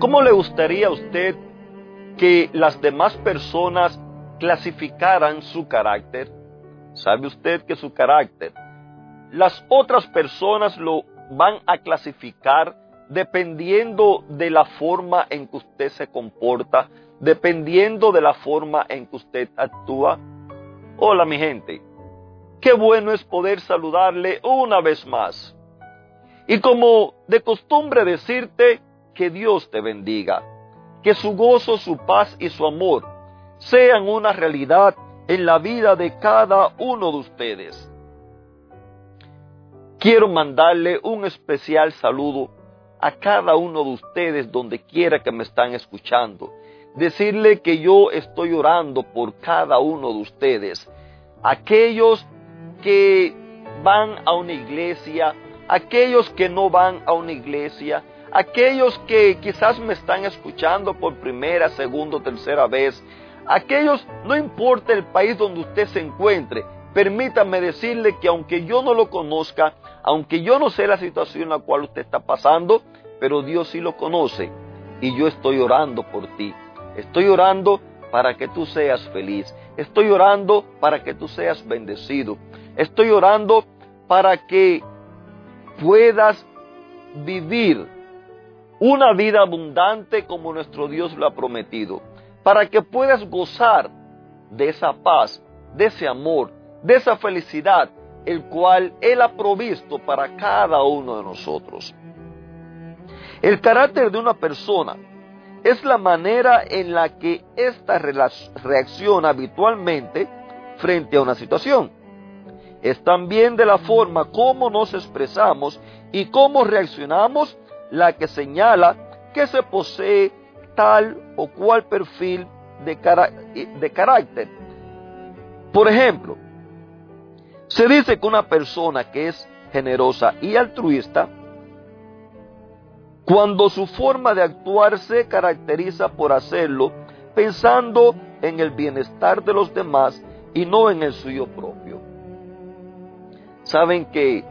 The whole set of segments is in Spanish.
¿Cómo le gustaría a usted que las demás personas clasificaran su carácter? ¿Sabe usted que su carácter, las otras personas lo van a clasificar dependiendo de la forma en que usted se comporta, dependiendo de la forma en que usted actúa? Hola mi gente, qué bueno es poder saludarle una vez más. Y como de costumbre decirte, que Dios te bendiga, que su gozo, su paz y su amor sean una realidad en la vida de cada uno de ustedes. Quiero mandarle un especial saludo a cada uno de ustedes donde quiera que me están escuchando. Decirle que yo estoy orando por cada uno de ustedes. Aquellos que van a una iglesia, aquellos que no van a una iglesia, aquellos que quizás me están escuchando por primera, segunda tercera vez, aquellos, no importa el país donde usted se encuentre, permítame decirle que aunque yo no lo conozca, aunque yo no sé la situación en la cual usted está pasando, pero Dios sí lo conoce y yo estoy orando por ti. Estoy orando para que tú seas feliz. Estoy orando para que tú seas bendecido. Estoy orando para que puedas vivir una vida abundante como nuestro Dios lo ha prometido, para que puedas gozar de esa paz, de ese amor, de esa felicidad, el cual Él ha provisto para cada uno de nosotros. El carácter de una persona es la manera en la que ésta reacciona habitualmente frente a una situación. Es también de la forma como nos expresamos y cómo reaccionamos la que señala que se posee tal o cual perfil de, de carácter. Por ejemplo, se dice que una persona que es generosa y altruista, cuando su forma de actuar se caracteriza por hacerlo pensando en el bienestar de los demás y no en el suyo propio. Saben que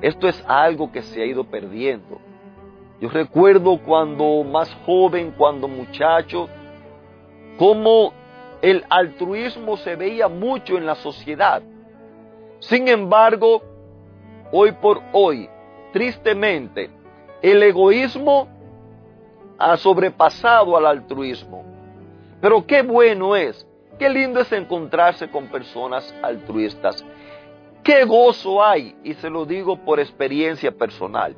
esto es algo que se ha ido perdiendo. Yo recuerdo cuando más joven, cuando muchacho, cómo el altruismo se veía mucho en la sociedad. Sin embargo, hoy por hoy, tristemente, el egoísmo ha sobrepasado al altruismo. Pero qué bueno es, qué lindo es encontrarse con personas altruistas. Qué gozo hay, y se lo digo por experiencia personal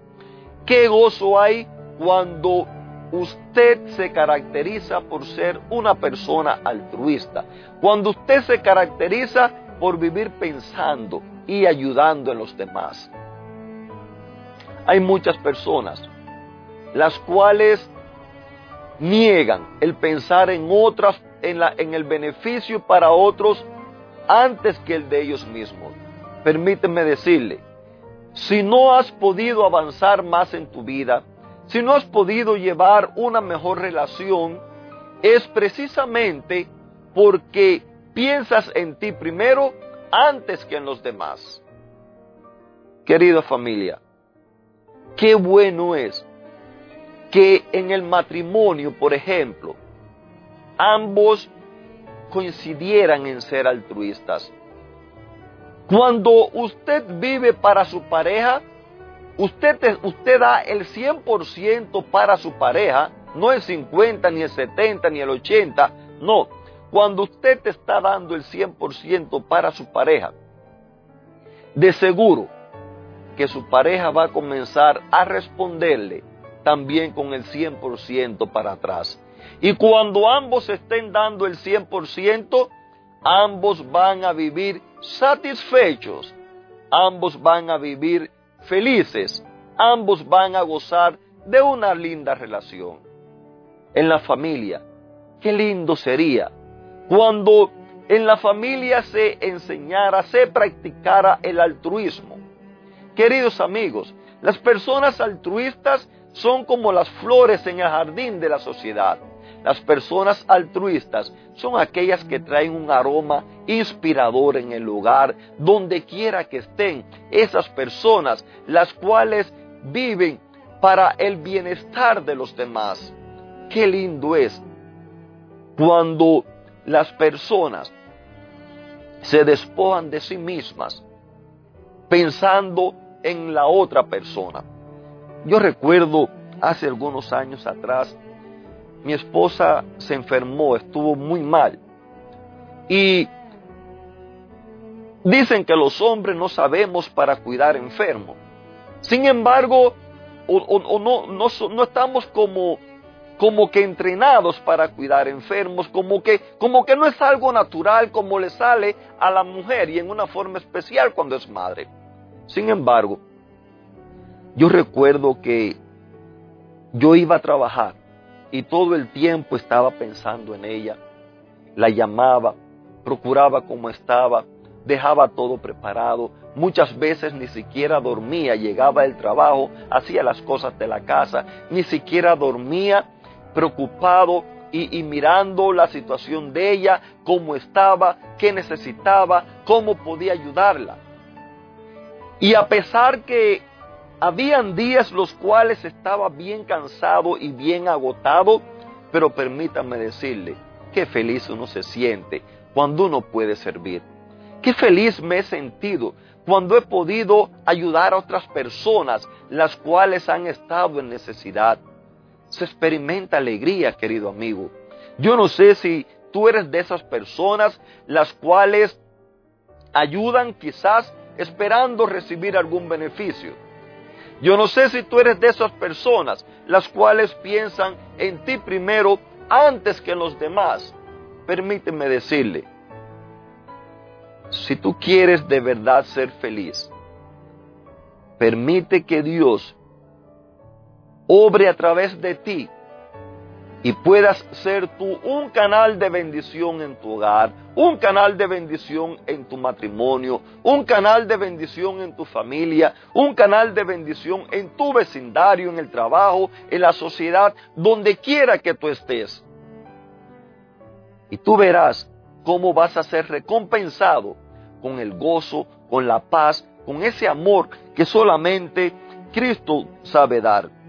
Qué gozo hay cuando usted se caracteriza por ser una persona altruista, cuando usted se caracteriza por vivir pensando y ayudando en los demás. Hay muchas personas las cuales niegan el pensar en otras, en, la, en el beneficio para otros antes que el de ellos mismos. Permíteme decirle, si no has podido avanzar más en tu vida, si no has podido llevar una mejor relación, es precisamente porque piensas en ti primero antes que en los demás. Querida familia, qué bueno es que en el matrimonio, por ejemplo, ambos coincidieran en ser altruistas. Cuando usted vive para su pareja, usted, usted da el 100% para su pareja, no el 50, ni el 70, ni el 80, no. Cuando usted te está dando el 100% para su pareja, de seguro que su pareja va a comenzar a responderle también con el 100% para atrás. Y cuando ambos estén dando el 100%, ambos van a vivir satisfechos ambos van a vivir felices, ambos van a gozar de una linda relación. En la familia, qué lindo sería cuando en la familia se enseñara, se practicara el altruismo. Queridos amigos, las personas altruistas son como las flores en el jardín de la sociedad. Las personas altruistas son aquellas que traen un aroma inspirador en el lugar, donde quiera que estén. Esas personas, las cuales viven para el bienestar de los demás. Qué lindo es cuando las personas se despojan de sí mismas pensando en la otra persona. Yo recuerdo hace algunos años atrás, mi esposa se enfermó, estuvo muy mal. Y dicen que los hombres no sabemos para cuidar enfermos. Sin embargo, o, no, no, no, estamos como, como que entrenados para cuidar enfermos, como que, como que no es algo natural como le sale a la mujer y en una forma especial cuando es madre. Sin embargo, yo recuerdo que yo iba a trabajar y todo el tiempo estaba pensando en ella. La llamaba, procuraba cómo estaba, dejaba todo preparado. Muchas veces ni siquiera dormía, llegaba del trabajo, hacía las cosas de la casa, ni siquiera dormía, preocupado y, y, mirando la situación de ella, cómo estaba, qué necesitaba, cómo podía ayudarla. Y a pesar que habían días los cuales estaba bien cansado y bien agotado, pero permítanme decirle, qué feliz uno se siente cuando uno puede servir. Qué feliz me he sentido cuando he podido ayudar a otras personas, las cuales han estado en necesidad. Se experimenta alegría, querido amigo. Yo no sé si tú eres de esas personas las cuales ayudan quizás esperando recibir algún beneficio. Yo no sé si tú eres de esas personas las cuales piensan en ti primero antes que en los demás. Permíteme decirle, si tú quieres de verdad ser feliz, permite que Dios obre a través de ti y puedas ser tú un canal de bendición en tu hogar, un canal de bendición en tu matrimonio, un canal de bendición en tu familia, un canal de bendición en tu vecindario, en el trabajo, en la sociedad, donde quiera que tú estés. Y tú verás cómo vas a ser recompensado con el gozo, con la paz, con ese amor que solamente Cristo sabe dar.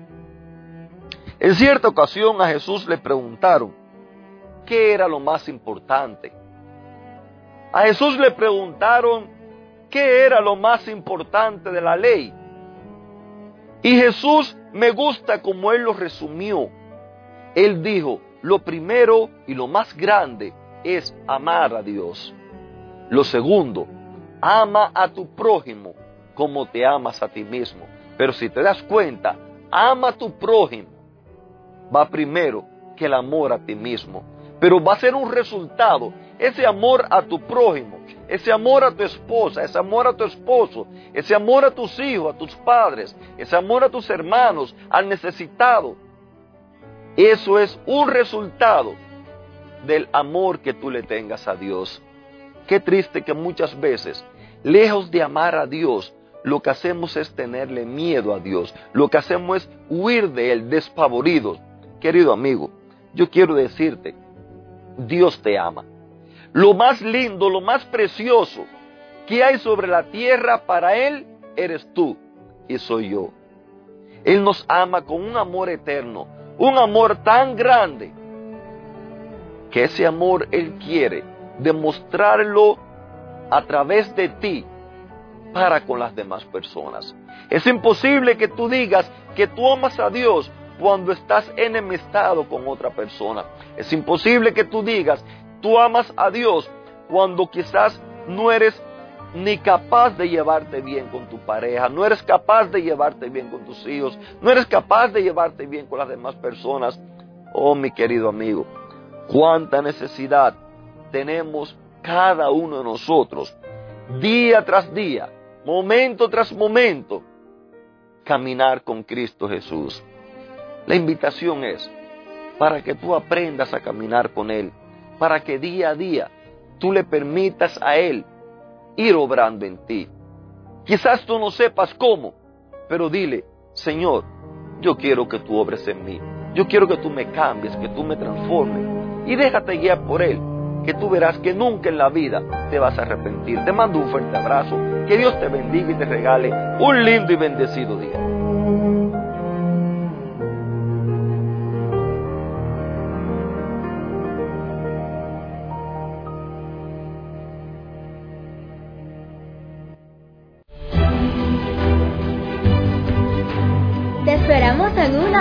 En cierta ocasión a Jesús le preguntaron, ¿qué era lo más importante? A Jesús le preguntaron, ¿qué era lo más importante de la ley? Y Jesús me gusta como él lo resumió. Él dijo, lo primero y lo más grande es amar a Dios. Lo segundo, ama a tu prójimo como te amas a ti mismo. Pero si te das cuenta, ama a tu prójimo va primero que el amor a ti mismo. Pero va a ser un resultado. Ese amor a tu prójimo, ese amor a tu esposa, ese amor a tu esposo, ese amor a tus hijos, a tus padres, ese amor a tus hermanos, al necesitado. Eso es un resultado del amor que tú le tengas a Dios. Qué triste que muchas veces, lejos de amar a Dios, lo que hacemos es tenerle miedo a Dios. Lo que hacemos es huir de Él, despavoridos. Querido amigo, yo quiero decirte, Dios te ama. Lo más lindo, lo más precioso que hay sobre la tierra para Él eres tú y soy yo. Él nos ama con un amor eterno, un amor tan grande, que ese amor Él quiere demostrarlo a través de ti para con las demás personas. Es imposible que tú digas que tú amas a Dios cuando estás enemistado con otra persona. Es imposible que tú digas, tú amas a Dios cuando quizás no eres ni capaz de llevarte bien con tu pareja, no eres capaz de llevarte bien con tus hijos, no eres capaz de llevarte bien con las demás personas. Oh, mi querido amigo, cuánta necesidad tenemos cada uno de nosotros, día tras día, momento tras momento, caminar con Cristo Jesús. La invitación es para que tú aprendas a caminar con Él, para que día a día tú le permitas a Él ir obrando en ti. Quizás tú no sepas cómo, pero dile, Señor, yo quiero que tú obres en mí. Yo quiero que tú me cambies, que tú me transformes. Y déjate guiar por Él, que tú verás que nunca en la vida te vas a arrepentir. Te mando un fuerte abrazo. Que Dios te bendiga y te regale un lindo y bendecido día.